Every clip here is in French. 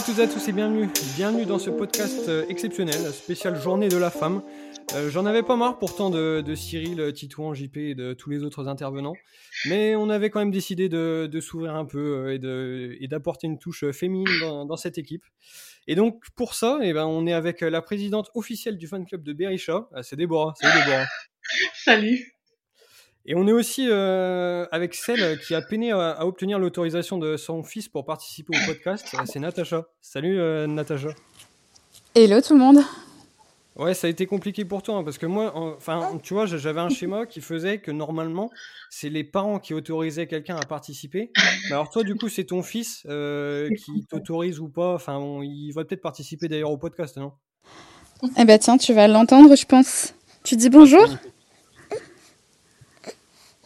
à à tous et bienvenue. Bienvenue dans ce podcast euh, exceptionnel, spécial Journée de la femme. Euh, J'en avais pas marre pourtant de, Cyril, Titouan, JP et de tous les autres intervenants, mais on avait quand même décidé de, s'ouvrir un peu euh, et d'apporter une touche féminine dans, cette équipe. Et donc pour ça, eh ben, on est avec la présidente officielle du fan club de Berisha, euh, c'est Déborah. Salut Déborah. Salut. Et on est aussi euh, avec celle qui a peiné à, à obtenir l'autorisation de son fils pour participer au podcast, euh, c'est Natacha. Salut euh, Natacha. Hello tout le monde. Ouais, ça a été compliqué pour toi, hein, parce que moi, en- enfin, tu vois, j'avais un schéma qui faisait que normalement, c'est les parents qui autorisaient quelqu'un à participer. Mais alors toi, du coup, c'est ton fils euh, qui t'autorise ou pas. Enfin, on- il va peut-être participer d'ailleurs au podcast, non? Eh ben tiens, tu vas l'entendre, je pense. Tu dis bonjour?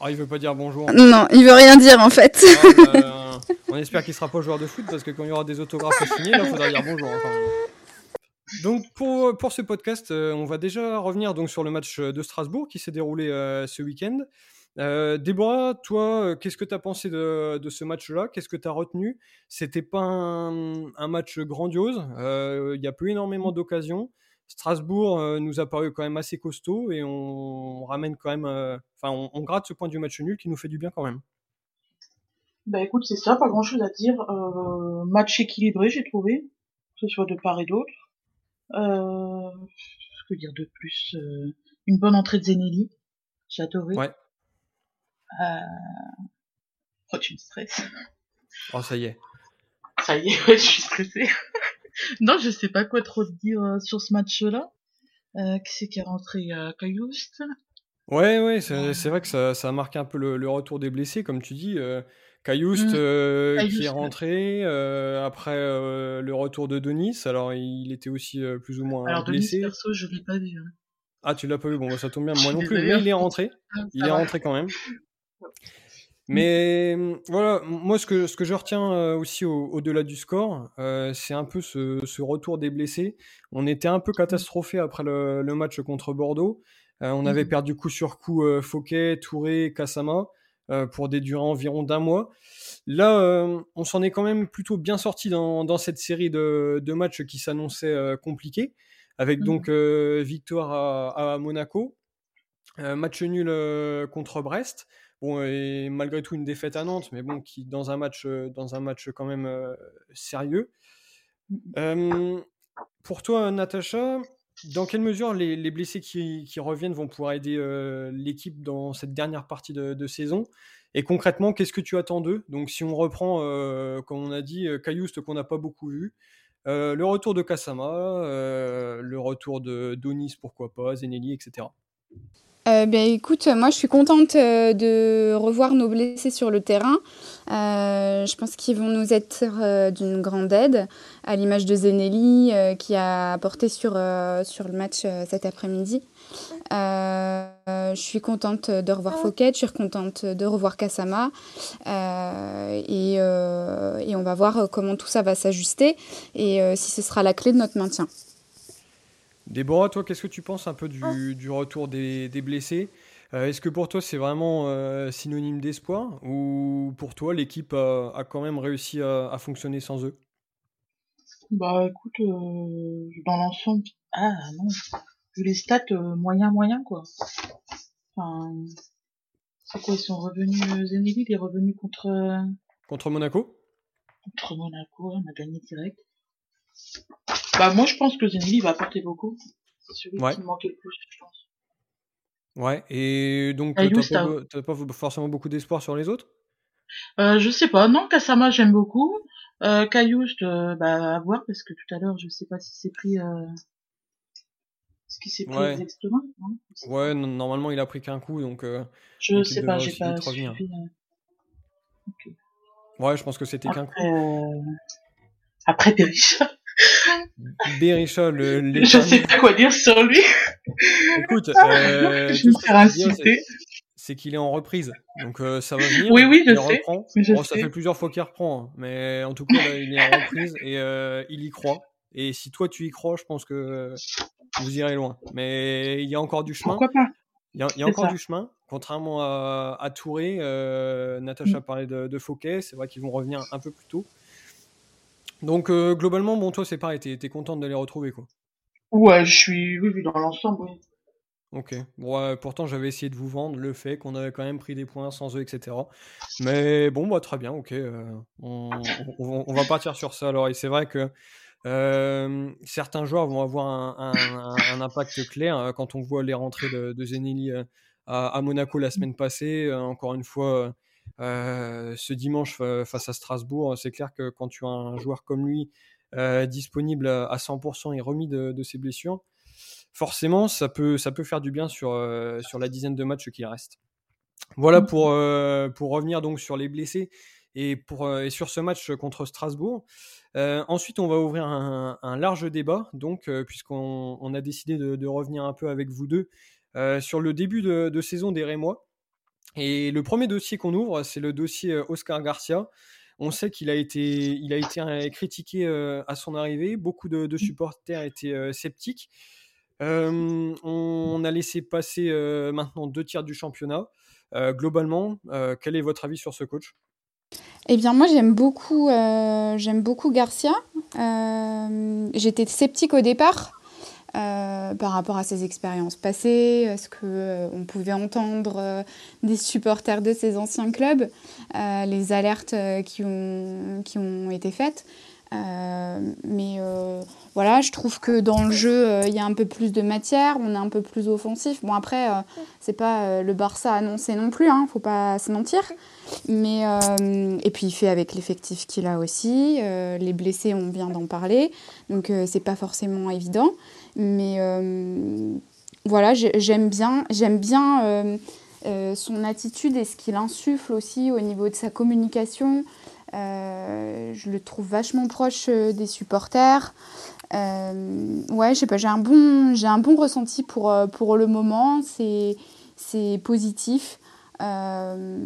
Ah, il veut pas dire bonjour. Non, il veut rien dire en fait. Ah, bah, on espère qu'il sera pas joueur de foot parce que quand il y aura des autographes à signer, il faudra dire bonjour. Donc pour, pour ce podcast, euh, on va déjà revenir donc sur le match de Strasbourg qui s'est déroulé euh, ce week-end. Euh, Déborah, toi, euh, qu'est-ce que tu as pensé de, de ce match-là? Qu'est-ce que tu as retenu? C'était pas un, un match grandiose. euh, Il y a peu énormément d'occasions. Strasbourg euh, nous a paru quand même assez costaud et on, ramène quand même, euh, enfin, on, on gratte ce point du match nul qui nous fait du bien quand même. Bah écoute, c'est ça, pas grand chose à dire. Euh, match équilibré, j'ai trouvé, que ce soit de part et d'autre. Euh, que dire de plus Euh, Une bonne entrée de Zenelli, j'ai adoré. Ouais. Euh... Oh, tu me stresses. Oh, ça y est. Ça y est, ouais, je suis stressée. non, je sais pas quoi trop te dire euh, sur ce match-là. Euh, qui c'est qui est rentré à Caillouste Ouais, ouais, c'est vrai que ça, ça a marqué un peu le, le retour des blessés, comme tu dis. Euh, Mm. euh, qui est rentré, euh, après euh, le retour de Denis, alors il était aussi euh, plus ou moins Alors Denis, blessé. perso, je l'ai pas vu. hein. Ah, tu l'as pas vu, bon, bah, ça tombe bien, moi non plus, mais il est rentré. Ah, Il est rentré quand même. Mais euh, voilà, moi ce que, ce que je retiens euh, aussi au- au-delà du score, euh, c'est un peu ce, ce retour des blessés. On était un peu catastrophé après le, le match contre Bordeaux. Euh, on avait Mhm. perdu coup sur coup euh, Fouquet, Touré, Kassama pour des durées environ d'un mois. Là, on s'en est quand même plutôt bien sorti dans, dans cette série de, de matchs qui s'annonçait compliqués, avec Mhm. donc victoire à, à Monaco, match nul contre Brest. Bon, et malgré tout une défaite à Nantes, mais bon, qui dans un match, euh, dans un match quand même euh, sérieux. Pour toi, Natacha, dans quelle mesure les, les blessés qui, reviennent vont pouvoir aider euh, l'équipe dans cette dernière partie de, saison? Et concrètement, qu'est-ce que tu attends d'eux? Donc, si on reprend, comme on a dit, Caillouste qu'on n'a pas beaucoup vu, le retour de Kasama, le retour de Donis, pourquoi pas, Zenelli, etc. Euh, ben écoute, moi je suis contente euh, de revoir nos blessés sur le terrain. Euh, je pense qu'ils vont nous être euh, d'une grande aide, à l'image de Zenelli qui a apporté sur, sur le match cet après-midi. Je suis contente de revoir Fouquet, je suis contente de revoir Kassama. Et, on va voir comment tout ça va s'ajuster et si ce sera la clé de notre maintien. Déborah, toi, qu'est-ce que tu penses un peu du, du retour des, des blessés Euh, Est-ce que pour toi, c'est vraiment euh, synonyme d'espoir Ou pour toi, l'équipe a, a quand même réussi à, à fonctionner sans eux? Bah écoute, euh, dans l'ensemble, ah non, vu les stats, moyen moyen quoi. Enfin, c'est quoi, ils sont revenus, Zenelli, il est revenu contre, Contre Monaco? contre Monaco, on a gagné direct. Bah moi je pense que Zenelli va apporter beaucoup. C'est celui Ouais. qui me manquait le plus, je pense. Ouais, et donc, t'as pas, pas forcément beaucoup d'espoir sur les autres? Euh, je sais pas, non, Kasama j'aime beaucoup. Euh, euh, bah à voir parce que tout à l'heure je sais pas si c'est pris, euh... ce qui s'est pris Ouais. exactement? non Ouais, normalement, il a pris qu'un coup, donc... euh, Je Donc, sais pas, j'ai pas suivi. euh. Ouais, je pense que c'était qu'un coup. Après, euh... Berisha, le je sais pas quoi dire sur lui. Écoute, euh, je me c'est- qu'il est en reprise. Donc euh, ça va venir. Oui, oui, je il sais, reprend. je Bon, ça fait plusieurs fois qu'il reprend, hein, mais en tout cas, là, il est en reprise et euh, il y croit. Et si toi tu y crois, je pense que vous irez loin. Mais il y a encore du chemin. Pourquoi pas? Il y a, il y a C'est encore ça. du chemin. Contrairement à, à Touré, euh, Natacha Mm. parlait de, de Fouquet, c'est vrai qu'ils vont revenir un peu plus tôt. Donc globalement, bon, toi c'est pareil, t'es es contente de les retrouver quoi. Ouais, je suis, oui, dans l'ensemble, oui. Ok. Bon, pourtant, j'avais essayé de vous vendre le fait qu'on avait quand même pris des points sans eux, etc. Mais bon, bah, très bien, ok. on, va partir sur ça alors. Et c'est vrai que certains joueurs vont avoir un, impact clair hein, quand on voit les rentrées de, de à, Monaco la semaine passée. encore une fois, ce dimanche face à Strasbourg, c'est clair que quand tu as un joueur comme lui disponible à 100% et remis de ses blessures, forcément, ça peut, ça peut faire du bien sur, euh, sur la dizaine de matchs qui restent. Voilà mmh. pour, euh, pour revenir donc sur les blessés et, pour, euh, et sur ce match contre Strasbourg. ensuite, on va ouvrir un, large débat, donc, puisqu'on on a décidé de, revenir un peu avec vous deux sur le début de, saison des Rémois. Et le premier dossier qu'on ouvre, c'est le dossier Oscar Garcia. On sait qu'il a été, il a été critiqué à son arrivée. Beaucoup de, de supporters étaient sceptiques on a laissé passer maintenant deux tiers du championnat. globalement, quel est votre avis sur ce coach? Eh bien, moi, j'aime beaucoup, j'aime beaucoup Garcia. J'étais sceptique au départ par rapport à ses expériences passées, à ce qu'on pouvait entendre des supporters de ses anciens clubs, les alertes qui, ont, qui ont été faites. mais voilà, je trouve que dans le jeu, euh, il y a un peu plus de matière, on est un peu plus offensif. Bon, après, euh, c'est pas euh, le Barça annoncé non plus, hein, faut pas se mentir. Mais, et puis, il fait avec l'effectif qu'il a aussi. les blessés, on vient d'en parler. Donc, c'est pas forcément évident. Mais voilà, j'aime bien, j'aime bien son attitude et ce qu'il insuffle aussi au niveau de sa communication. je le trouve vachement proche des supporters. Euh, ouais, je sais pas, j'ai un bon, j'ai un bon ressenti pour, euh, pour le moment. C'est, c'est positif. Euh,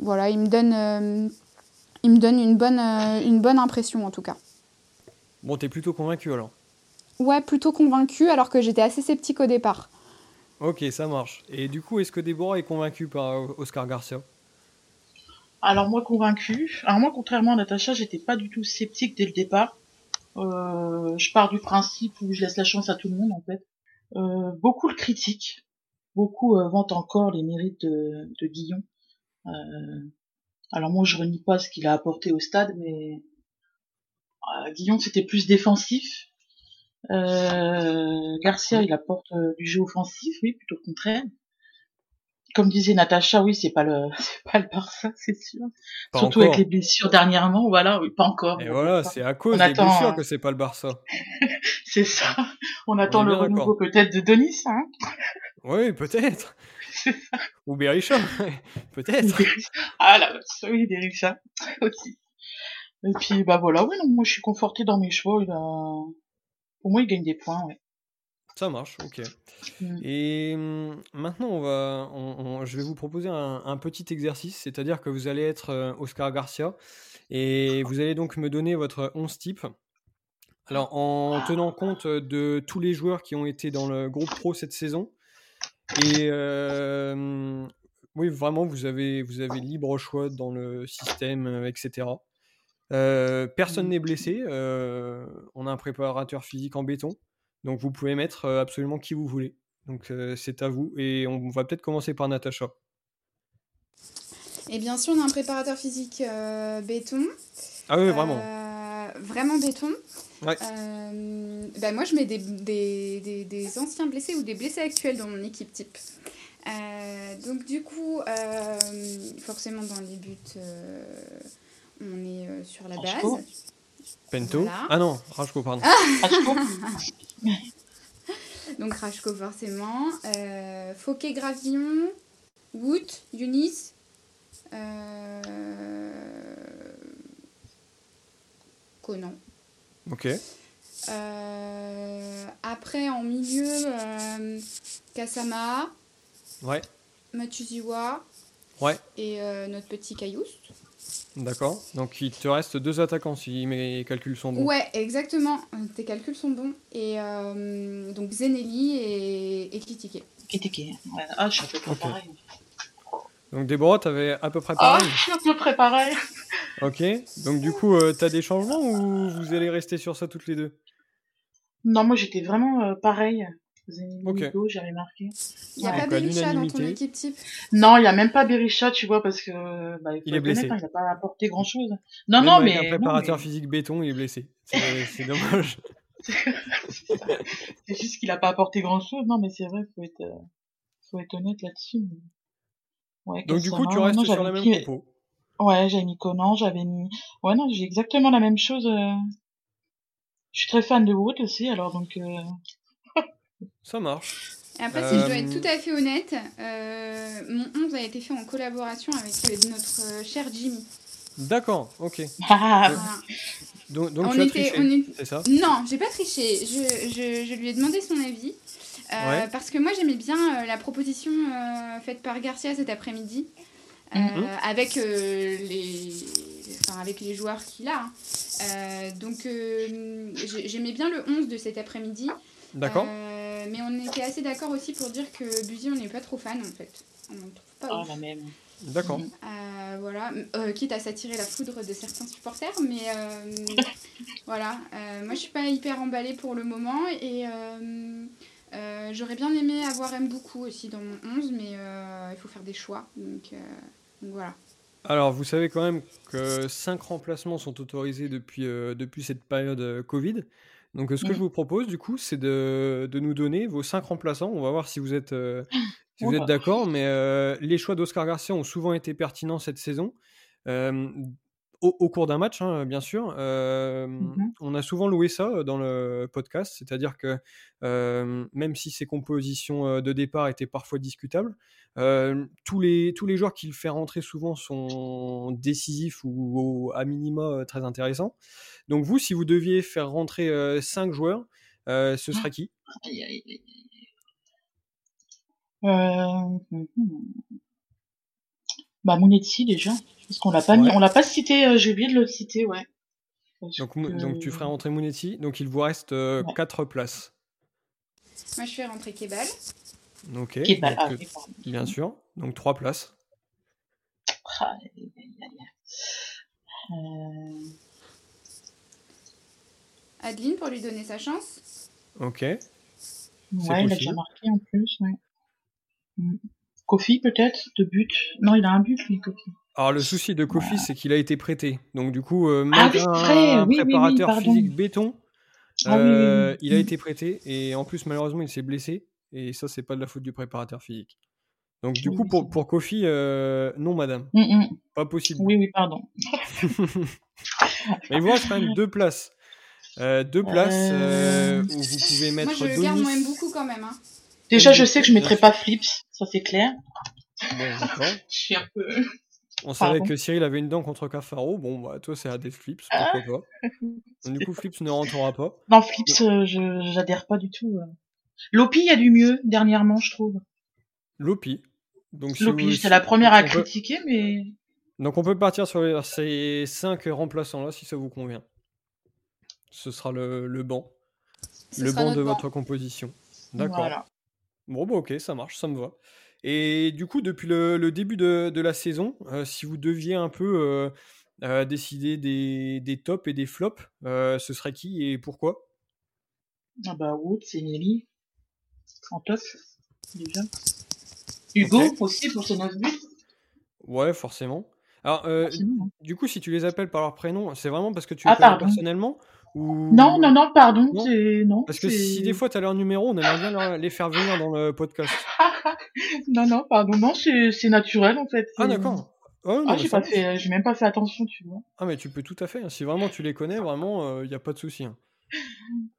voilà, il me donne, il me donne une bonne, une bonne impression en tout cas. Bon, t'es plutôt convaincu alors? Ouais, plutôt convaincu alors que j'étais assez sceptique au départ. Ok, ça marche. Et du coup, est-ce que Déborah est convaincue par Oscar Garcia? Alors moi convaincu. Alors moi, contrairement à Natacha, j'étais pas du tout sceptique dès le départ. Euh, je pars du principe où je laisse la chance à tout le monde en fait. Euh, beaucoup le critiquent, beaucoup euh, vantent encore les mérites de, de Guillon. alors moi je renie pas ce qu'il a apporté au stade, mais Guillon c'était plus défensif. Garcia il apporte du jeu offensif, oui plutôt le contraire comme disait Natacha, oui, c'est pas le, c'est pas le Barça, c'est sûr. Surtout avec les blessures dernièrement, voilà, oui, pas encore. Et voilà, c'est à cause des blessures que c'est pas le Barça. c'est ça. On attend le renouveau peut-être de Denis, hein. Oui, peut-être. Ou Berisha, peut-être. Ah là, oui, Berisha aussi. Et puis bah voilà, oui, moi je suis conforté dans mes choix. Il a... Pour moi, il gagne des points, ouais. Ça marche, ok. Mmh. Et mmh, maintenant, on va, je vais vous proposer un, petit exercice, c'est-à-dire que vous allez être euh, Oscar Garcia et vous allez donc me donner votre 11 type. Alors, en tenant compte de tous les joueurs qui ont été dans le groupe pro cette saison. Et euh, oui, vraiment, vous avez, vous avez libre choix dans le système, euh, personne mmh. n'est blessé. on a un préparateur physique en béton. Donc vous pouvez mettre euh, absolument qui vous voulez. Donc euh, c'est à vous. Et on va peut-être commencer par Natacha. Et bien sûr, on a un préparateur physique euh, béton. Ah oui, vraiment. vraiment béton. Ouais. ben moi, je mets des, des, des, anciens blessés ou des blessés actuels dans mon équipe type. donc du coup, forcément dans les buts, on est sur la base. Pento Ah non, Rajko, pardon. Ah Donc Rajko forcément. Euh, Fauquet Gravillon, Wood, Yunis. Euh... Conan. Ok. Euh, après, en milieu, euh, Kasama. Ouais. Matuziwa. Ouais. Et euh, notre petit Caillouste. D'accord. Donc il te reste deux attaquants si mes calculs sont bons. Ouais, exactement. Tes calculs sont bons. Et euh, donc Zenelli et, et Kitike. Kitike. Ouais. Ah, je suis à peu près pareil. Donc Déborah, t'avais à peu près pareil. Ah, je suis à peu près pareil. Ok, donc du coup, euh, t'as des changements ou vous allez rester sur ça toutes les deux? Non, moi j'étais vraiment euh, pareil. Ok. Nico, j'avais marqué. Il n'y a Ouais. pas Berisha dans ton équipe type? Non, il y a même pas Berisha, tu vois, parce que bah, faut Il est être blessé. honnête, hein, il n'a pas apporté grand chose. Non, Même non, mais un préparateur non, physique béton, il est blessé. C'est dommage. c'est juste qu'il a pas apporté grand chose. Non, mais c'est vrai, faut être, euh, faut être honnête là-dessus. mais- Ouais, Donc du coup, tu restes non, sur j'avais la même mis- compo. Ouais, j'avais mis Conan, j'avais mis. Ouais, non, j'ai exactement la même chose. euh. Je suis très fan de Wood aussi, alors donc. euh, Ça marche. Et après, si je dois Euh, être tout à fait honnête, euh, mon 11 a été fait en collaboration avec euh, notre euh, cher Jimmy. D'accord, ok. Ah. Donc, donc on tu as était, triché, on est- c'est ça? Non, j'ai pas triché. Je, je, je lui ai demandé son avis. euh, Ouais. Parce que moi, j'aimais bien euh, la proposition euh, faite par Garcia cet après-midi. euh, Mhm. avec, euh, les... Enfin, avec les joueurs qu'il a. hein. Euh, donc, euh, j'ai- j'aimais bien le 11 de cet après-midi. D'accord. Euh, mais on était assez d'accord aussi pour dire que Buzy, on n'est pas trop fan en fait. On ne trouve pas ah, ouf. la même. D'accord. Euh, voilà, Euh, quitte à s'attirer la foudre de certains supporters, mais euh, voilà. Euh, moi, je suis pas hyper emballée pour le moment et euh, euh, j'aurais bien aimé avoir M beaucoup aussi dans mon 11, mais euh, il faut faire des choix. Donc, euh, donc voilà. Alors, vous savez quand même que 5 remplacements sont autorisés depuis, euh, depuis cette période euh, Covid. Donc, euh, ce que Mhm. je vous propose, du coup, c'est de, de nous donner vos 5 remplaçants. On va voir si vous êtes, euh, si vous êtes d'accord. Mais euh, les choix d'Oscar Garcia ont souvent été pertinents cette saison. Euh, au, au cours d'un match, hein, bien sûr. Euh, Mhm. On a souvent loué ça dans le podcast, c'est-à-dire que euh, même si ses compositions de départ étaient parfois discutables, euh, tous, les, tous les joueurs qu'il fait rentrer souvent sont décisifs ou, ou à minima très intéressants. Donc vous, si vous deviez faire rentrer 5 joueurs, ce serait qui? Euh... mhm. Bah, Mounetti, déjà. Parce qu'on l'a pas Ouais. on l'a pas cité, euh, j'ai oublié de le citer, ouais. Parce donc, que- Mou- donc tu ferais rentrer Mounetti, donc il vous reste Ouais. 4 places. Moi, je fais rentrer Kebal. Ok, Kebal, donc, ah, euh, oui, bien sûr, donc 3 places. Ah. Euh... Adeline pour lui donner sa chance. Ok, Ouais, il a déjà marqué en plus, ouais. Mm. Kofi, peut-être, de but. Non, il a un but, lui, Kofi. Alors le souci de Kofi, c'est qu'il a été prêté. Donc du coup, euh, Ah oui, un oui, oui, oui, préparateur physique béton, Ah oui, oui, oui. euh, il a été prêté et en plus malheureusement il s'est blessé et ça c'est pas de la faute du préparateur physique. Donc du Oui, coup pour, pour Kofi, euh, non madame, Mm, mm. pas possible. Oui, oui, pardon. Mais il vous reste quand même deux places. Euh, deux places euh, Euh, où vous pouvez Moi, mettre je le garde, Donis. moi, beaucoup quand même. Hein. Déjà, je sais que je mettrai pas Flips, ça c'est clair. Bon, d'accord. Je suis un peu... On savait Pardon. que Cyril avait une dent contre Cafaro. Bon, bah, toi, c'est Hades Flips, Ah. pourquoi pas. Donc, du coup, Flips ne rentrera pas. Non, Flips, euh, je j'adhère pas du tout. euh. Lopi, il y a du mieux, dernièrement, je trouve. Lopi. Donc, si Lopi, j'étais la première à on peut- critiquer, mais... Donc, on peut partir sur les- ces cinq remplaçants-là, si ça vous convient. Ce sera le, le banc. Ce le banc de banc. votre composition. D'accord. Voilà. Bon, bah, ok, ça marche, ça me va. Et du coup, depuis le, le début de, de la saison, euh, si vous deviez un peu euh, euh, décider des, des tops et des flops, ce serait qui et pourquoi? Ah bah, Wood, c'est Nelly. En top, déjà. Hugo, aussi, pour ses 9 buts. Ouais, forcément. Alors, euh, Forcément. du coup, si tu les appelles par leur prénom, c'est vraiment parce que tu les Ah, connais pardon. personnellement? Ou... Non, non, non, pardon, Non. c'est... Non, Parce que si des fois tu as leur numéro, on aimerait bien leur- les faire venir dans le podcast. non, non, pardon, non, c'est naturel, en fait. Ah, d'accord. Ah, non, Ah, mais j'ai ça pas marche. fait, j'ai même pas fait attention, tu vois. Ah, mais tu peux tout à fait. hein. Si vraiment tu les connais, vraiment, il n'y a pas de souci. hein.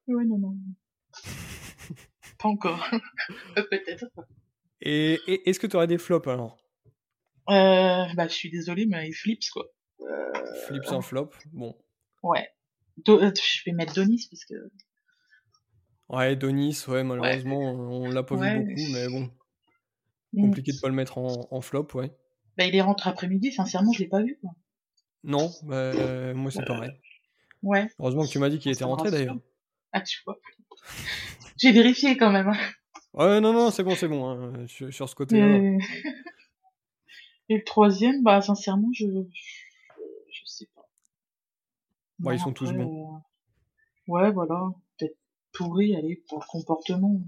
Ouais, non, non. pas encore. Peut-être. Et, et est-ce que tu aurais des flops alors? Euh, bah, je suis désolée, mais il flips, quoi. Euh, Flip sans flop Bon. ouais. Do- euh, je vais mettre Donis, parce que... Ouais, Donis, ouais, malheureusement, on l'a pas Ouais. vu beaucoup, mais bon, Mm. compliqué de pas le mettre en, en flop, ouais. Bah, il est rentré après-midi, sincèrement, je l'ai pas vu, quoi. Non, bah, euh, moi c'est pareil. Ouais. Heureusement que tu m'as dit qu'il était rentré d'ailleurs. Ah, tu vois. J'ai vérifié, quand même. hein. Ouais, non, non, c'est bon, c'est bon. hein, Sur, sur ce côté-là. Et... Et le troisième, bah, sincèrement, je... Sais Ouais, ils sont tous bons. euh, Ouais, voilà. Peut-être Touré, allez, pour le comportement.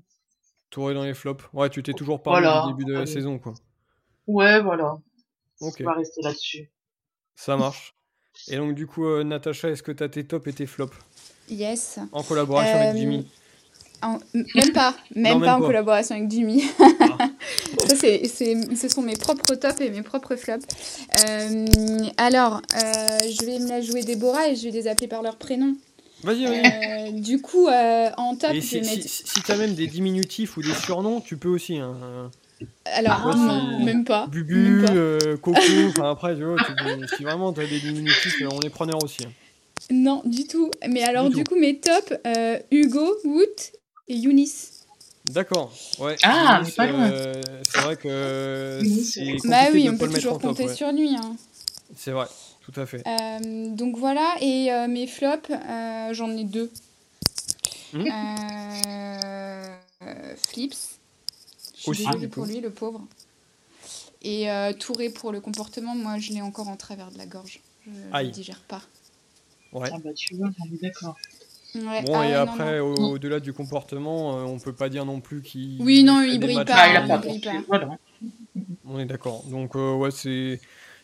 Touré dans les flops. Ouais, tu t'es toujours parlé Voilà, du début de la saison, quoi. Ouais, voilà. On va rester là-dessus. ça marche. Et donc, du coup, euh, Natacha, est-ce que tu as tes tops et tes flops? Yes. en collaboration Euh, avec Jimmy En- Même pas, même Non, pas même en pas. collaboration avec Jimmy. Ah. Ça, c'est, c'est- ce sont mes propres tops et mes propres flops. Euh, alors, euh, je vais me la jouer Déborah et je vais les appeler par leur prénom. Vas-y, vas-y. Euh, du coup, en top, Et je si, vais si, mettre. si, t'as même des diminutifs ou des surnoms, tu peux aussi. Hein. Alors, non, même pas. Bubu, même pas. Coco, enfin après, tu vois, tu si vraiment t'as des diminutifs, on est preneur aussi. hein. Non, du tout. Mais alors, Du coup, mes tops, Hugo, Wout et Younis. D'accord, ouais. Ah, mais pas loin. euh, c'est vrai que c'est compliqué Bah oui, de on pas peut le mettre en toujours top, compter ouais. sur lui. hein. C'est vrai, tout à fait. Euh, donc voilà, et euh, mes flops, euh, j'en ai deux. Euh, euh, Flips, je suis Aussi, désolée du pour coup. lui, le pauvre. Et euh, Touré pour le comportement, moi je l'ai encore en travers de la gorge. Je ne Aïe. digère pas. Ouais. Ah bah tu vois, on est d'accord. Ouais, Bon, ah et non, après, au- au-delà du comportement, euh, on peut pas dire non plus qu'il. Oui, non, il brille pas, Ah, il a brille pas. Voilà. On est d'accord. Donc, euh, ouais, c'est.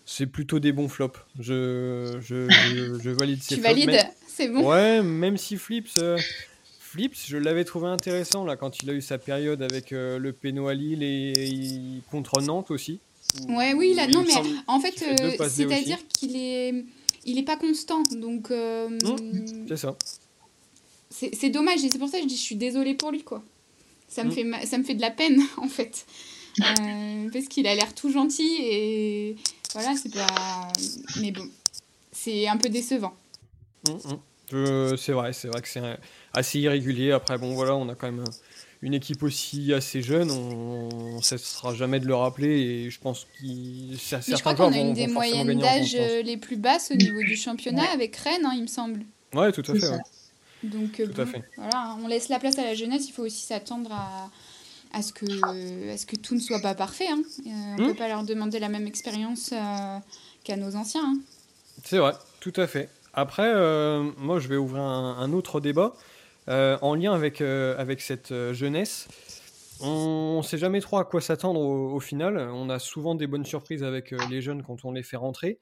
C'est plutôt des bons flops. Je, je, je, je valide ces Tu flops. valides C'est bon Ouais, même si Flips, euh, Flips, je l'avais trouvé intéressant là quand il a eu sa période avec euh, le Péno à Lille et, et contre Nantes aussi. Ouais, oui, là, non, mais semble en fait, euh, c'est-à-dire qu'il est, il est pas constant, donc euh, Mmh. C'est ça. C'est dommage et c'est pour ça que je dis je suis désolée pour lui quoi. Ça me Mm. fait ma- ça me fait de la peine en fait Euh, parce qu'il a l'air tout gentil et voilà c'est pas mais bon c'est un peu décevant. Mm, mm. Je- C'est vrai, c'est vrai que c'est euh, assez irrégulier. Après, bon, voilà, on a quand même euh, une équipe aussi assez jeune. On ne cessera jamais de le rappeler et je pense qu'il je crois qu'on a une des moyennes d'âge euh, les plus basses au niveau du championnat avec Rennes hein, il me semble. Ouais, tout à fait. ouais. Donc euh, à fait. voilà, on laisse la place à la jeunesse, il faut aussi s'attendre à, à, ce que, à ce que tout ne soit pas parfait. hein. Euh, on ne Hmm. peut pas leur demander la même expérience euh, qu'à nos anciens. hein. C'est vrai, tout à fait. Après, moi, je vais ouvrir un, un autre débat en lien avec, avec cette jeunesse. On ne sait jamais trop à quoi s'attendre au, au final. On a souvent des bonnes surprises avec les jeunes quand on les fait rentrer.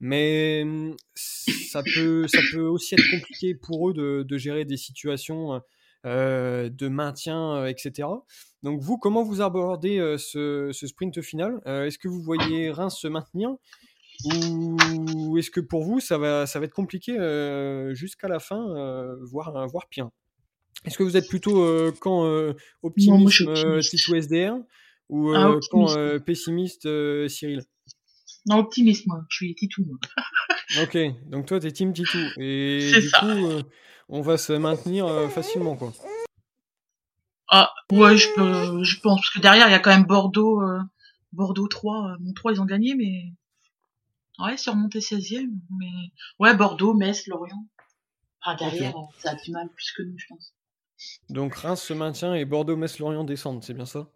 Mais hum, ça peut, ça peut aussi être compliqué pour eux de, de gérer des situations euh, de maintien, euh, etc. Donc vous, comment vous abordez euh, ce, ce sprint final? Euh, Est-ce que vous voyez Reims se maintenir? Ou est-ce que pour vous, ça va, ça va être compliqué jusqu'à la fin, voire, voire pire? Est-ce que vous êtes plutôt quand Non, moi, optimiste. Tito SDR ou Ah, quand euh, pessimiste Cyril? Non, optimiste, moi. Je suis Titou, moi. Ok, donc toi t'es team Titou et du ça. coup euh, on va se maintenir euh, facilement quoi. Ah, ouais, je, peux, je pense. Parce que derrière, il y a quand même Bordeaux. euh, Bordeaux 3. euh, Bon, 3, ils ont gagné, mais. Ouais, c'est remonté 16ème. Mais. Ouais, Bordeaux, Metz, Lorient. Ah, derrière, ça a du mal plus que nous, je pense. Donc Reims se maintient et Bordeaux, Metz, Lorient descendent, c'est bien ça?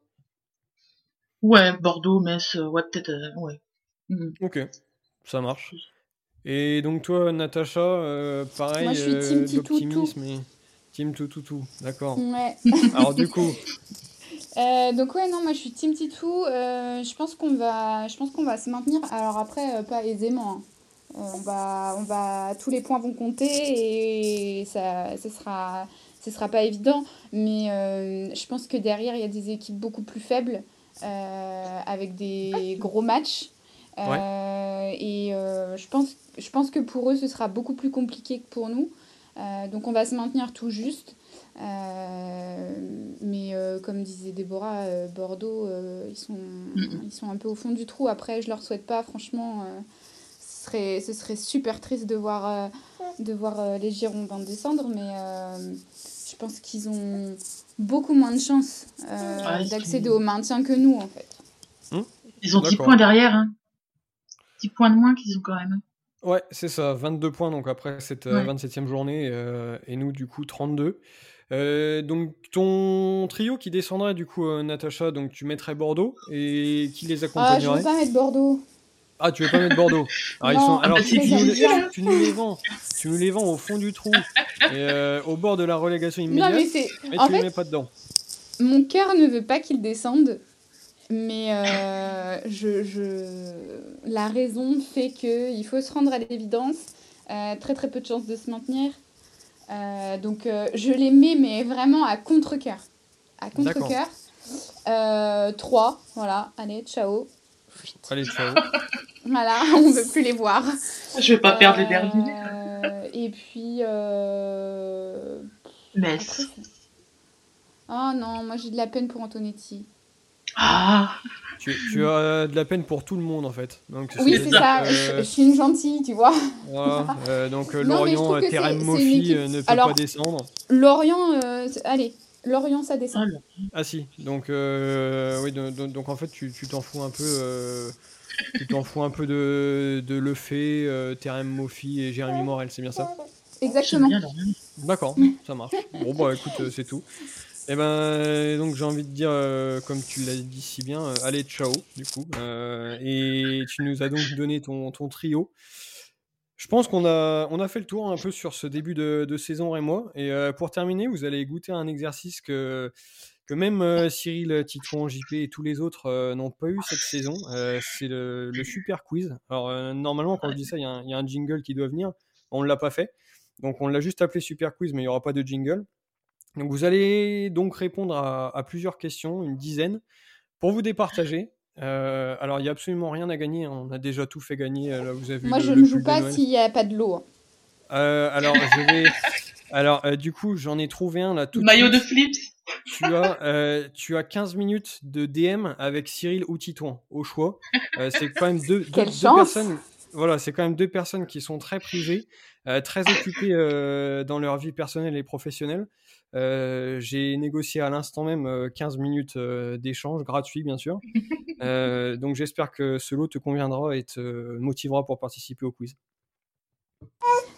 Ouais, Bordeaux, Metz, ouais, peut-être. euh, ouais. Mhm. Ok, ça marche. Et donc toi, Natacha, euh, pareil, Moi, je suis team euh, et team tout tout tout, d'accord. Ouais. Alors du coup, Euh, donc ouais non moi je suis Team Titou. Euh, je pense qu'on va je pense qu'on va se maintenir. Alors après euh, pas aisément. hein. Euh, on va on va tous les points vont compter et ça ce sera ce sera pas évident. Mais euh, je pense que derrière il y a des équipes beaucoup plus faibles euh, avec des gros matchs. Euh, Et euh, je pense je pense que pour eux ce sera beaucoup plus compliqué que pour nous. Euh, donc on va se maintenir tout juste. Euh, mais euh, comme disait Déborah, euh, Bordeaux, euh, ils, sont, ils sont un peu au fond du trou. Après, je leur souhaite pas, franchement. euh, ce, serait, ce serait super triste de voir, euh, de voir euh, les Girondins descendre, mais euh, je pense qu'ils ont beaucoup moins de chances euh, Ouais, ils d'accéder sont- au maintien que nous, en fait. Ils ont 10 D'accord. points derrière, hein. 10 points de moins qu'ils ont quand même. ouais, c'est ça, 22 points donc après cette euh, Ouais. 27e journée euh, et nous du coup 32. Euh, donc ton trio qui descendrait du coup euh, Natacha, donc tu mettrais Bordeaux et qui les Ah, je accompagnerait veux pas mettre Bordeaux. Ah, tu veux pas mettre Bordeaux? Alors, ils Non, sont... ah Alors bah, tu, nous les... bien. tu nous les vends. Tu nous les vends au fond du trou, et, euh, au bord de la relégation Non, immédiate, mais c'est. mais En tu les fait, mets pas dedans. mon cœur ne veut pas qu'ils descendent, mais euh, je, je... la raison fait qu'il faut se rendre à l'évidence. Euh, très très peu de chances de se maintenir. Euh, donc euh, je les mets, mais vraiment à contre-cœur. À contre-cœur. Euh, 3, voilà, allez, ciao. Allez, ciao. Voilà, on veut plus les voir. Je vais pas perdre les derniers. Et puis. Euh... Metz. Oh non, moi j'ai de la peine pour Antonetti. Ah, tu, tu as de la peine pour tout le monde en fait. Donc, Oui, c'est ça, que, je, je suis une gentille, tu vois. voilà, euh, donc euh, Non, Lorient, euh, équipe- euh, ne peut Alors- pas descendre. Lorient, euh, allez, Lorient ça descend. alors. Ah si, donc euh, oui, donc, donc- donc, en fait tu t'en fous un peu, euh, tu t'en fous un peu de, de Lefebvre, euh, Terem Moffi et Jérémy Morel, c'est bien ça? Exactement. D'accord, ça marche. Bon bah écoute, euh, c'est tout. Et ben euh, donc j'ai envie de dire, euh, comme tu l'as dit si bien, euh, allez ciao du coup. Et tu nous as donc donné ton, ton trio. Je pense qu'on a, on a fait le tour un peu sur ce début de, saison. Et euh, pour terminer, vous allez goûter un exercice que, que même Cyril, Titouan, JP et tous les autres n'ont pas eu cette saison. C'est le, super quiz. Alors normalement, quand je dis ça, il y, y a un jingle qui doit venir. On ne l'a pas fait. Donc on l'a juste appelé super quiz, mais il n'y aura pas de jingle. Donc vous allez donc répondre à, à plusieurs questions, une dizaine, pour vous départager. Euh, alors il n'y a absolument rien à gagner, hein. on a déjà tout fait gagner. euh, Là, vous avez vu Moi le- je ne joue pas s'il n'y a pas de l'eau. Euh, alors je vais. Alors euh, du coup j'en ai trouvé un là tout de Maillot de flips. Tu as, euh, tu as 15 minutes de DM avec Cyril ou Titouan au choix. Euh, c'est quand même deux, personnes. Voilà, c'est quand même deux personnes qui sont très privées, euh, très occupées euh, dans leur vie personnelle et professionnelle. Euh, J'ai négocié à l'instant même euh, 15 minutes euh, d'échange gratuit, bien sûr. Euh, donc j'espère que ce lot te conviendra et te motivera pour participer au quiz.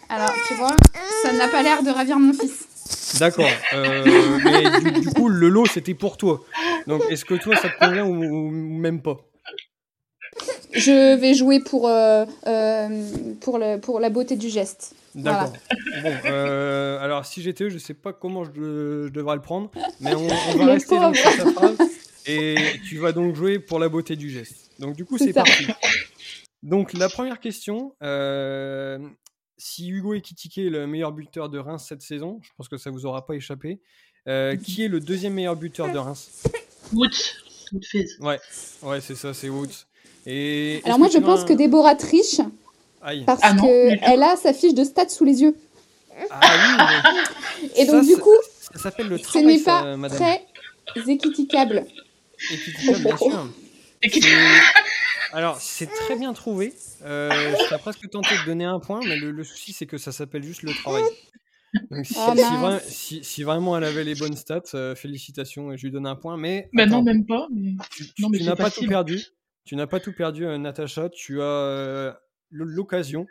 Alors tu vois, ça n'a pas l'air de ravir mon fils. D'accord. Euh, mais du, du coup, le lot, c'était pour toi. Donc, est-ce que toi, ça te convient ou, ou même pas? Je vais jouer pour, euh, euh, pour, le, pour la beauté du geste. D'accord. Bon, euh, alors si j'étais eux, je sais pas comment je, de- je devrais le prendre, mais on, on va Le rester donc sur pauvre. ta phrase. Et tu vas donc jouer pour la beauté du geste. Donc du coup, C'est parti. Donc la première question, euh, si Hugo Ekitike est le meilleur buteur de Reims cette saison, je pense que ça vous aura pas échappé. euh, qui est le deuxième meilleur buteur de Reims? Woods. Ouais, ouais, c'est ça, c'est Woods. Et Alors moi je pense un- que Déborah triche Aïe. parce Ah qu'elle a sa fiche de stats sous les yeux. Ah oui, Et Ça, donc du c'est- coup, ça s'appelle le ce travail, n'est ça, pas madame. très équiticable. Équitable, bien sûr. Alors, c'est très bien trouvé. Euh, je serais presque tenté de donner un point, mais le, le souci, c'est que ça s'appelle juste le travail. Donc, si, Ah, si mince. vra- si- si vraiment elle avait les bonnes stats, euh, félicitations et je lui donne un point. Mais, Bah non, même pas. mais- tu, tu- non, mais tu c'est n'as pas tout perdu. Tu n'as pas tout perdu, euh, Natacha. Tu as euh, l'occasion,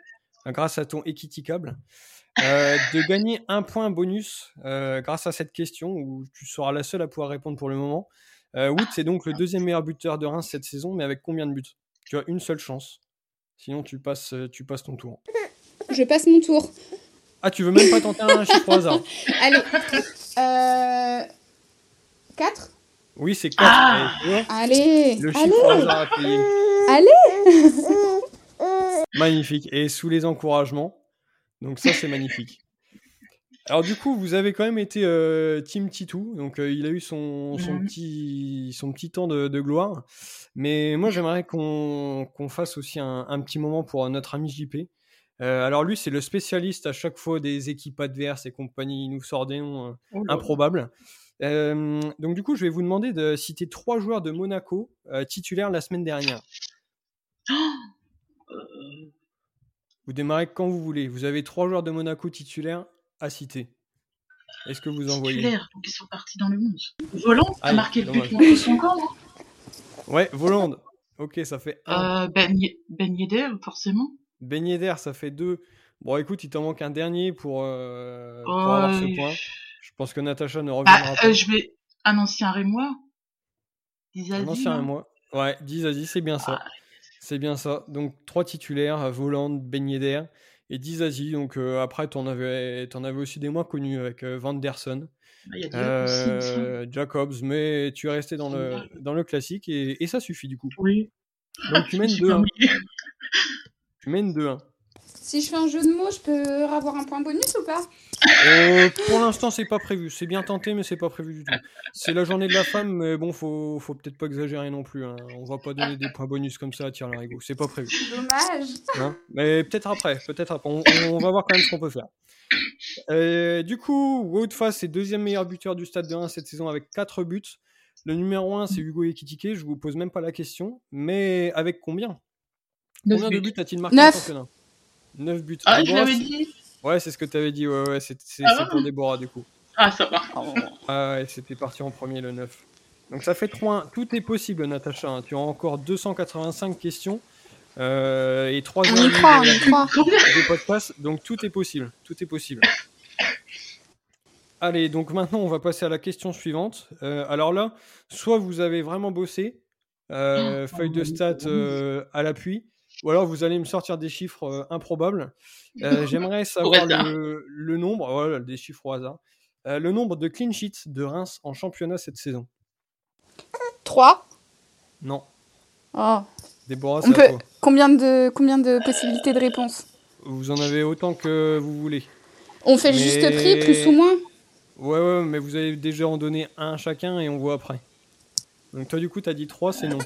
grâce à ton équiticable, euh, de gagner un point bonus euh, grâce à cette question où tu seras la seule à pouvoir répondre pour le moment. Euh, Wood, c'est donc le deuxième meilleur buteur de Reims cette saison, mais avec combien de buts? Tu as une seule chance. Sinon, tu passes, tu passes ton tour. Je passe mon tour. Ah, tu veux même pas tenter un chiffre au hasard? Allez. Euh... 4 Oui, c'est 4. Ah Allez. le Allez. chiffre au hasard à payer. Allez. Magnifique. Et sous les encouragements. Donc ça, c'est magnifique. Alors du coup, vous avez quand même été euh, Team Titou, donc euh, il a eu son, son, Mhm. petit, son petit temps de, de gloire. Mais moi, j'aimerais qu'on qu'on fasse aussi un, un petit moment pour notre ami JP. Euh, alors lui, c'est le spécialiste à chaque fois des équipes adverses et compagnie. Il nous sort des noms euh, Oh improbables. Euh, donc du coup, je vais vous demander de citer trois joueurs de Monaco euh, titulaires la semaine dernière. Euh, Vous démarrez quand vous voulez. Vous avez trois joueurs de Monaco titulaires à citer. Est-ce que vous en voyez? Titulaire, donc ils sont partis dans le 11. Volant a marqué le but contre son camp, non Ouais, Volande. Ok, ça fait un. euh, Ben, ben Yedder, forcément. Ben Yedder, ça fait deux. Bon, écoute, il t'en manque un dernier pour, euh, pour avoir ce point. Je pense que Natacha ne Bah, reviendra pas. euh, je vais. Un ancien Rémois. Un ancien à moi. Ouais, 10 à 10, c'est bien ça. Ah, C'est bien ça. Donc trois titulaires, Voland, Ben Yedder et Dizazi. Donc après, tu en, avais, en avais aussi des moins connus avec Van Derson. Il y a Euh, Jacobs, mais tu es resté dans le, dans le classique et, et ça suffit du coup. Oui. Donc tu Je mènes suis 2-1. ennuyée. Tu mènes 2-1. Si je fais un jeu de mots, je peux avoir un point bonus ou pas Euh, pour l'instant, c'est pas prévu. C'est bien tenté, mais c'est pas prévu du tout. C'est la journée de la femme, mais bon, faut, faut peut-être pas exagérer non plus. hein. On va pas donner des points bonus comme ça à tir larigot. C'est pas prévu. Dommage. hein. Mais peut-être après. Peut-être après. On, on va voir quand même ce qu'on peut faire. Euh, du coup, Woutface est deuxième meilleur buteur du stade de 1 cette saison avec 4 buts. Le numéro 1, c'est Hugo Ekitike. Je vous pose même pas la question. Mais avec combien? Combien de buts. a-t-il marqué Neuf. en championnat? 9 buts. Ah, je Déborah, l'avais c'est- dit. Ouais, c'est ce que tu avais dit. Ouais, ouais, c'est Ah pour Déborah du coup. Ah, ça va. Ah ouais, c'était parti en premier le 9. Donc ça fait 3 Tout est possible, Natacha. hein. Tu as encore 285 questions euh, et 3 On y croit, on y croit. Combien de podcast. Donc tout est possible. Tout est possible. Allez, donc maintenant on va passer à la question suivante. Euh, alors là, soit vous avez vraiment bossé, euh, feuille de stats euh, à l'appui, ou alors vous allez me sortir des chiffres euh, improbables. Euh, J'aimerais savoir le, le nombre, voilà, des chiffres au hasard, Euh, le nombre de clean sheets de Reims en championnat cette saison. 3. Non, Oh. Déborah, On peut... toi. combien, de... combien de possibilités de réponse? Vous en avez autant que vous voulez. On fait le Mais- juste prix, plus ou moins? Ouais, ouais, mais vous allez déjà en donner un chacun et on voit après. Donc toi, du coup, t'as dit 3, c'est non.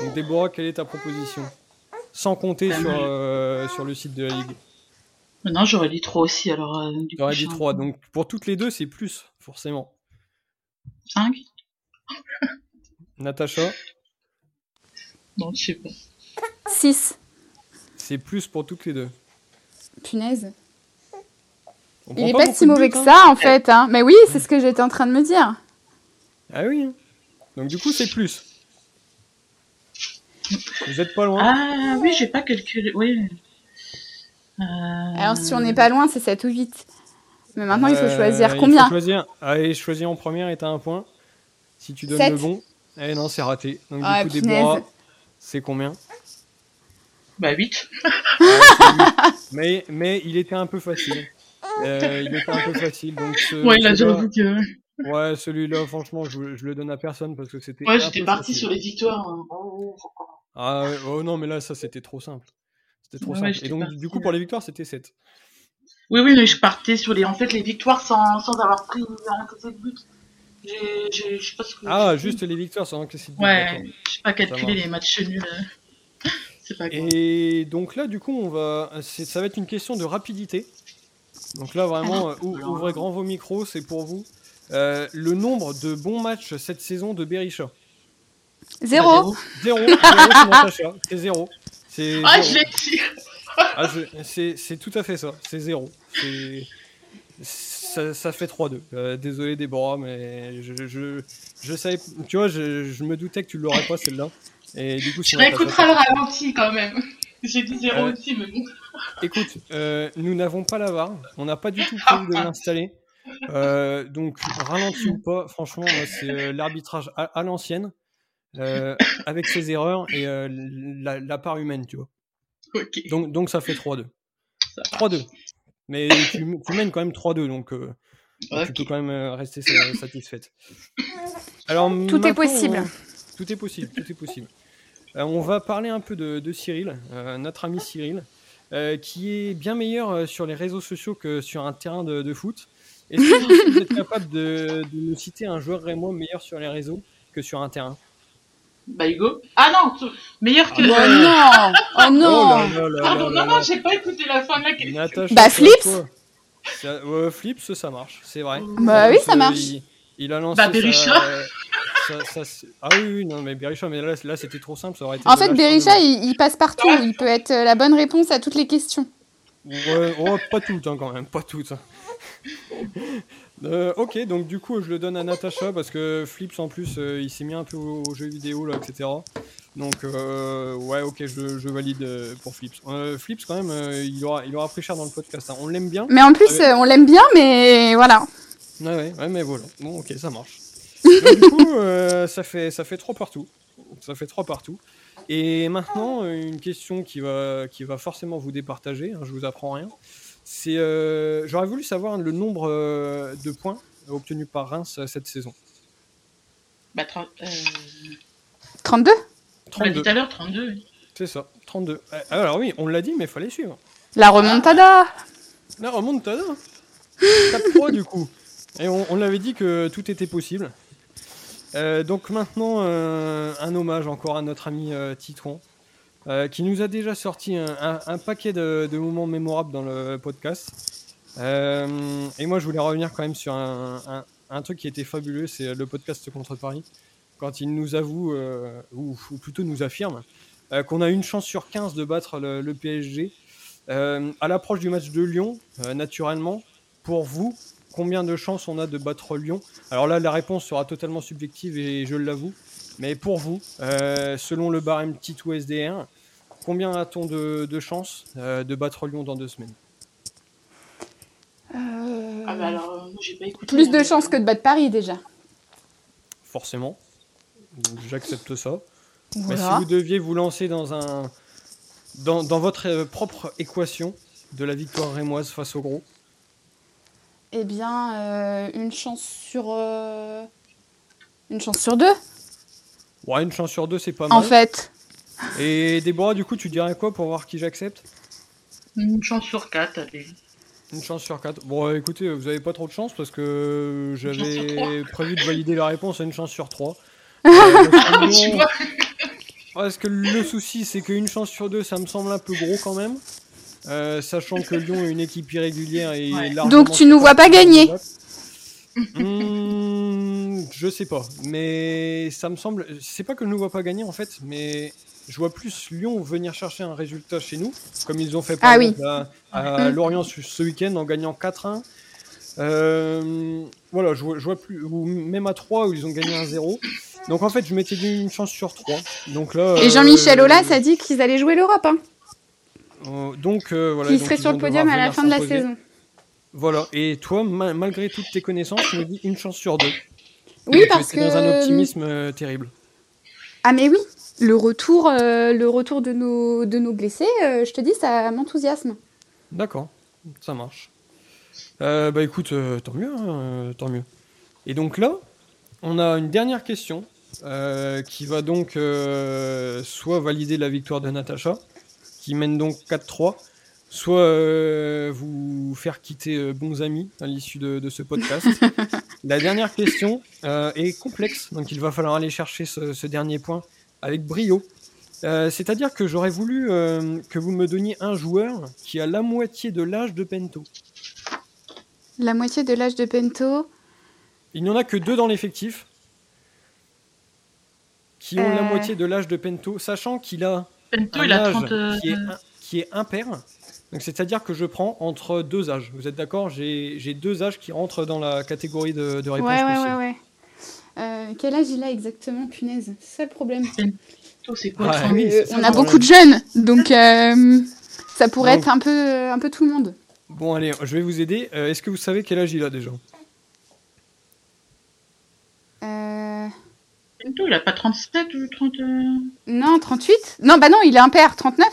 Donc Déborah, quelle est ta proposition? Sans compter sur, euh, sur le site de la Ligue. Non, j'aurais dit 3 aussi, alors. Euh, du J'aurais dit 3. Donc pour toutes les deux, c'est plus, forcément. 5 Natacha, Non, je sais pas. 6. c'est plus pour toutes les deux. Punaise. On Il est pas pas si mauvais que hein ça, en fait. Hein. Mais oui, c'est ce que j'étais en train de me dire. Ah oui. Donc du coup, c'est plus. Vous êtes pas loin. Ah oui, j'ai pas calculé. Oui. Euh... Alors, si on n'est pas loin, c'est 7 ou 8. Mais maintenant, il faut Euh, choisir il combien faut choisir. Allez, choisis en première et t'as un point. Si tu donnes le bon. Eh non, c'est raté. Donc Ah, du coup, punaise. Déborah, c'est combien Bah 8. mais, mais il était un peu facile. Euh, il était un peu facile. Donc ce- Ouais, là, celui-là- j'avoue que. Ouais, celui-là, franchement, je, je le donne à personne parce que c'était. Ouais, un j'étais parti sur les victoires. hein. Oh, Ah ouais, oh non, mais là, ça c'était trop simple. C'était trop Ouais, simple. Et donc, partie, du coup, pour les victoires, c'était 7. Oui, oui, mais je partais sur les, en fait, les victoires sans, sans avoir pris encaissé de but. J'ai, j'ai, je sais pas ce que. Ah, juste les victoires sans encaisser de but, Ouais, je sais pas calculer marche. les matchs nuls. euh. Pas. Et donc là, du coup, on va, ça va être une question de rapidité. Donc là, vraiment, euh, ou- ouvrez grand vos micros, c'est pour vous. Euh, le nombre de bons matchs cette saison de Berisha. 0. Zéro. Zéro. C'est zéro. C'est Ah, je l'ai dit. Ah, je- c'est, c'est tout à fait ça. C'est zéro. C'est, ça, ça fait 3-2. Euh, désolé Déborah, mais je, je, je savais, tu vois, je, je me doutais que tu l'aurais pas celle-là. Et du coup, Tu réécouteras le ralenti quand même. J'ai dit 0 Ouais. aussi, mais bon. Écoute, euh, nous n'avons pas la VAR, on n'a pas du tout prévu de l'installer. Euh, donc, ralenti ou pas, franchement, moi, c'est euh, l'arbitrage à, à l'ancienne, euh, avec ses erreurs et euh, la, la part humaine, tu vois. Donc, donc ça fait 3-2. Ça va. 3-2. Mais tu, tu mènes quand même 3-2, donc euh, tu peux quand même euh, rester sa- satisfaite. Alors, Tout est possible. on- Tout est possible, tout est possible. Euh, on va parler un peu de, de Cyril, euh, notre ami Cyril, euh, qui est bien meilleur euh, sur les réseaux sociaux que sur un terrain de, de foot. Est-ce que vous- êtes capable de, de nous citer un joueur rémois meilleur sur les réseaux que sur un terrain? Bah, Hugo. Ah non, meilleur que. Oh ouais. non Oh Oh non là là là Pardon, là non, là. non, j'ai pas écouté la fin de la question. Natacha, Bah, Flips. Ça- ouais, Flips, ça marche, c'est vrai. Bah oui, ça euh, marche. Il, il a lancé. Bah, sa- Berisha. sa- sa- sa- ah oui, oui, non, mais Berisha, mais là, là c'était trop simple, ça aurait été. En fait. Berisha, il, il passe partout. Il peut être euh, la bonne réponse à toutes les questions. Ouais, oh, pas toutes hein, quand même, pas toutes. hein. Euh, ok, donc du coup je le donne à Natacha parce que Flips en plus euh, il s'est mis un peu aux, aux jeux vidéo là, etc. Donc euh, ouais, ok, je, je valide pour Flips. Flips quand même, il, aura, il aura pris cher dans le podcast. hein. On l'aime bien. Mais en plus, on l'aime bien, mais voilà. Ouais, ouais, ouais, mais voilà. Bon, ok, ça marche. Donc, du coup, ça fait ça fait trois partout. Ça fait 3 partout. Et maintenant, une question qui va, qui va forcément vous départager, hein, je vous apprends rien. C'est, euh, j'aurais voulu savoir le nombre euh, de points obtenus par Reims euh, cette saison. Bah, tra- euh, 32 on l'a dit tout à l'heure, 32. oui. C'est ça, 32. Euh, Alors oui, on l'a dit, mais il fallait suivre. La remontada La remontada 4-3 du coup. Et on, on l'avait dit que tout était possible. Euh, donc maintenant, euh, un hommage encore à notre ami euh, Titron, euh, qui nous a déjà sorti un, paquet de, moments mémorables dans le podcast. Euh, et moi, je voulais revenir quand même sur un, truc qui était fabuleux, c'est le podcast contre Paris, quand il nous avoue, euh, ou, plutôt nous affirme, qu'on a une chance sur 15 de battre le, PSG. À l'approche du match de Lyon, naturellement, pour vous, combien de chances on a de battre Lyon? Alors là, la réponse sera totalement subjective et je l'avoue. Mais pour vous, selon le barème Tito SDR, combien a-t-on de, de chances euh, de battre Lyon dans deux semaines? Euh, Ah, bah alors, euh, moi, j'ai pas écouté. Plus de euh, chances que de battre Paris déjà. Forcément. Donc, J'accepte ça. Mais si vous deviez vous lancer dans un dans, dans votre euh, propre équation de la victoire rémoise face au gros, Eh bien, euh, une chance sur. euh, Une chance sur deux, ouais, une chance sur deux, c'est pas mal. en fait. Et Déborah, du coup, tu dirais quoi pour voir qui j'accepte? Une chance sur 4, allez. Une chance sur quatre. Bon, écoutez, vous avez pas trop de chance parce que j'avais prévu de valider la réponse à une chance sur trois. Euh, vois Parce que le souci, c'est qu'une chance sur deux, ça me semble un peu gros quand même. Euh, sachant que Lyon est une équipe irrégulière et Ouais. largement Donc tu nous vois pas gagner Hmm, Je sais pas, mais ça me semble. C'est pas que je ne vois pas gagner en fait, mais je vois plus Lyon venir chercher un résultat chez nous, comme ils ont fait par Ah oui. exemple à, à Mm. Lorient ce, week-end en gagnant 4-1. Euh, voilà, je vois, je vois plus, ou même à 3 où ils ont gagné 1-0. Donc en fait, je m'étais dit une chance sur 3. Donc là. Et Jean-Michel euh, Aulas a dit qu'ils allaient jouer l'Europe. Hein. euh, donc voilà. Seraient ils sur le podium à la fin de la saison. Voilà. Et toi, ma- malgré toutes tes connaissances, tu me dis une chance sur deux. Oui, Donc, parce t'es dans un que. optimisme terrible. Ah, mais oui, le retour, euh, le retour de, nos, de nos blessés, euh, je te dis, ça m'enthousiasme. D'accord, ça marche. Euh, bah écoute, tant mieux, hein, tant mieux. Et donc là, on a une dernière question qui va donc soit valider la victoire de Natacha, qui mène donc 4-3, soit vous faire quitter bons amis à l'issue de, de ce podcast. la dernière question est complexe, donc il va falloir aller chercher ce, ce dernier point avec brio. Euh, C'est-à-dire que j'aurais voulu euh, que vous me donniez un joueur qui a la moitié de l'âge de Pento. La moitié de l'âge de Pento. Il n'y en a que deux dans l'effectif qui ont la Euh. moitié de l'âge de Pento, sachant qu'il a Pento, un il a âge 30. euh, qui, est, un- qui est impair. Donc c'est-à-dire que je prends entre deux âges. Vous êtes d'accord? J'ai deux âges qui rentrent dans la catégorie de, de Ouais, réponse ouais, ouais, possible. ouais. Euh, quel âge il a exactement, punaise? C'est ça le problème. Pento, c'est quoi Ouais, 30 oui, Euh, on a beaucoup de jeunes, donc euh, ça pourrait Donc- être un peu, un peu tout le monde. Bon allez, je vais vous aider. Euh, Est-ce que vous savez quel âge il a déjà? Il a pas 37 ou 30. euh, Non, 38 Non, bah non, il est impair, 39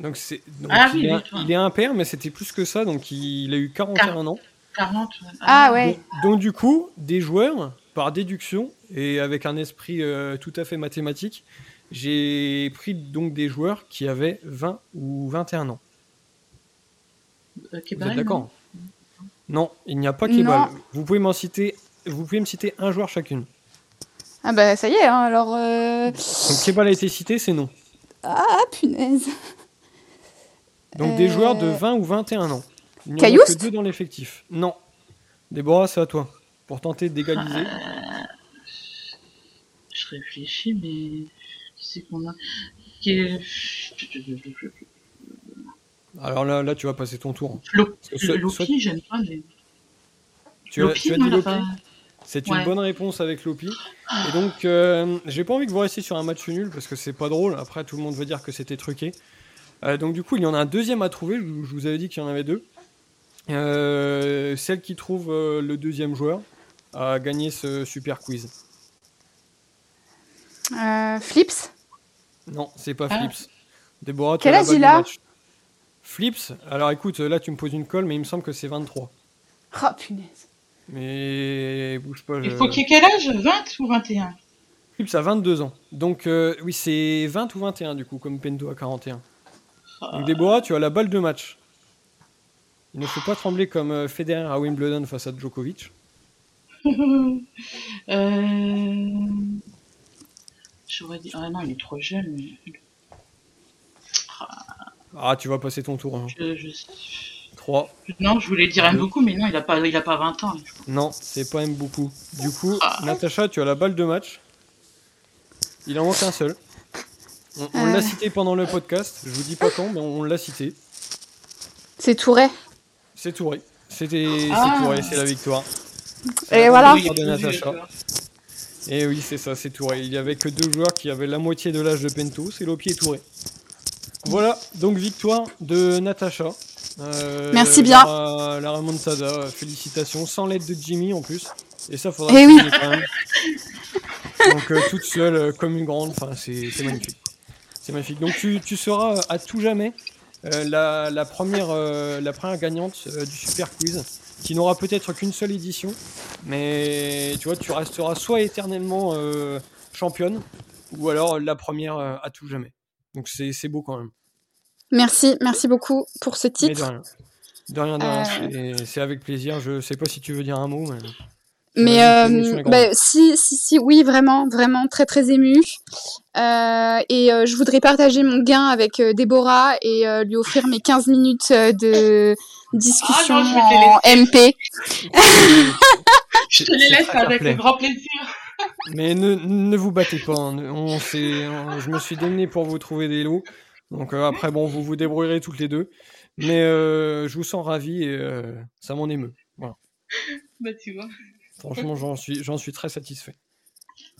donc c'est donc Ah il, oui, oui, il est impair, mais c'était plus que ça. Donc il, il a eu 41 ans. 40. Ah ouais. Donc du coup, des joueurs, par déduction et avec un esprit euh, tout à fait mathématique, j'ai pris donc des joueurs qui avaient 20 ou 21 ans. Euh, Vous êtes Kebal, d'accord Non, il n'y a pas Kebal. Non. Vous pouvez m'en citer, vous pouvez me citer un joueur chacune. Ah bah ça y est, hein, alors... euh, Donc Kebal a été cité, c'est non. Ah, punaise Donc des Euh, joueurs de 20 ou 21 ans. Il n'y en a que deux dans l'effectif. Non. Déborah, c'est à toi. Pour tenter d'égaliser. Je réfléchis, mais. Qui c'est qu'on a. Alors là, là, tu vas passer ton tour. Lo- Lopi, j'aime pas, mais. Tu as, dit Lopi pas- C'est une Ouais. bonne réponse avec Lopi. Et donc, euh, j'ai pas envie que vous restiez sur un match nul parce que c'est pas drôle. Après, tout le monde veut dire que c'était truqué. Euh, donc, du coup, il y en a un deuxième à trouver. Je, vous avais dit qu'il y en avait deux. Euh, celle qui trouve euh, le deuxième joueur a gagné ce super quiz. Euh, Flips Non, c'est pas Ah. Flips. Déborah, tu Quel as la âge il a. Flips Alors écoute, là tu me poses une colle, mais il me semble que c'est 23. Oh punaise. Mais bouge pas. Il je- faut qu'il y ait quel âge? 20 ou 21 Flips a 22 ans. Donc euh, oui, c'est 20 ou 21 du coup, comme Pento a 41. Ah. Donc Déborah, tu as la balle de match. Il ne faut pas trembler comme euh, Federer à Wimbledon face à Djokovic. Euh... J'aurais dit... Ah non, il est trop jeune. mais- Ah, tu vas passer ton tour. Hein. Je, je... 3. Non, je voulais dire beaucoup, mais non, il a pas, il a pas 20 ans. je crois. Non, c'est pas même beaucoup. Du coup, Ah. Natacha, tu as la balle de match. Il en manque un seul. On, on Euh. l'a cité pendant le podcast. Je vous dis pas quand, mais on l'a cité. C'est Touret. C'est Touré. C'était c'est Ah. Touré, c'est la victoire. Et voilà. Natacha. quoi. Et oui, c'est ça, c'est Touré. Il y avait que deux joueurs qui avaient la moitié de l'âge de Pento, c'est Lopi et Touré. Voilà, donc victoire de Natacha. Euh, Merci bien. La, la remontada, félicitations, sans l'aide de Jimmy en plus. Et ça, faudra Eh le oui. quand même. Donc euh, toute seule, euh, comme une grande, enfin c'est magnifique. C'est magnifique. Donc tu, tu seras à tout jamais la, la première, la première gagnante du Super Quiz, qui n'aura peut-être qu'une seule édition, mais tu vois, tu resteras soit éternellement euh, championne, ou alors la première euh, à tout jamais. Donc c'est beau quand même. Merci, merci beaucoup pour ce Mais de titre. rien. De rien, de rien. Euh. c'est- C'est avec plaisir. Je sais pas si tu veux dire un mot, mais. Mais euh, bah, si, si, si, oui, vraiment, vraiment très, très émue. Euh, et euh, je voudrais partager mon gain avec euh, Déborah et euh, lui offrir mes 15 minutes euh, de discussion Ah non, en MP. Je te les laisse avec fair-play. grand plaisir. Mais ne, ne vous battez pas. hein. On, on- je me suis démené pour vous trouver des lots. Donc euh, après, bon, vous vous débrouillerez toutes les deux. Mais euh, je vous sens ravi et euh, ça m'en émeut. Voilà. Bah, tu vois. Franchement, j'en suis, j'en suis très satisfait.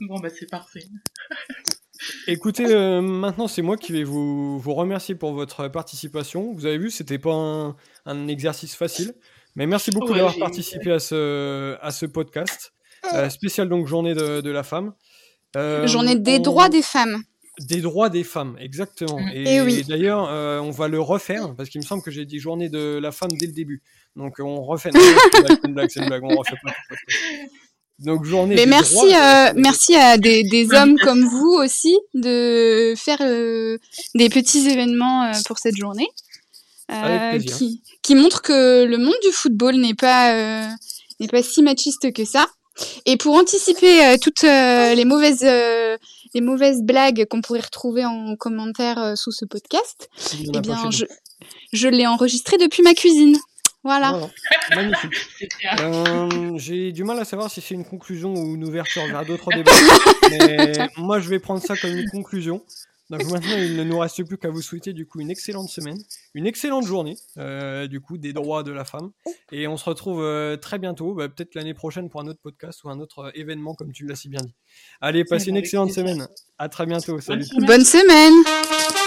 Bon, bah, c'est parfait. Écoutez, euh, maintenant c'est moi qui vais vous, vous remercier pour votre participation. Vous avez vu, c'était pas un, un exercice facile, mais merci beaucoup Ouais, d'avoir participé à ce, à ce podcast euh, spécial donc journée de, de la femme. Euh, Journée des on- droits des femmes. Des droits des femmes, exactement. Mm. Et, Eh d'ailleurs, euh, on va le refaire parce qu'il me semble que j'ai dit journée de la femme dès le début. Donc euh, on refait. C'est une blague, c'est une blague, on refait pas. Donc journée. Mais des merci, droits euh, merci à des, des hommes comme vous aussi de faire euh, des petits événements pour cette journée, qui, qui montrent que le monde du football n'est pas n'est pas si machiste que ça. Et pour anticiper euh, toutes euh, les mauvaises euh, les mauvaises blagues qu'on pourrait retrouver en commentaire euh, sous ce podcast, eh bien je, je l'ai enregistré depuis ma cuisine. Voilà. Voilà. Magnifique. C'est bien. Euh, J'ai du mal à savoir si c'est une conclusion ou une ouverture vers d'autres débats. mais moi, je vais prendre ça comme une conclusion. Donc maintenant, il ne nous reste plus qu'à vous souhaiter du coup une excellente semaine, une excellente journée, euh, du coup des droits de la femme. Et on se retrouve euh, très bientôt, bah, peut-être l'année prochaine pour un autre podcast ou un autre euh, événement, comme tu l'as si bien dit. Allez, passez une excellente semaine. À très bientôt. Salut. Bonne semaine.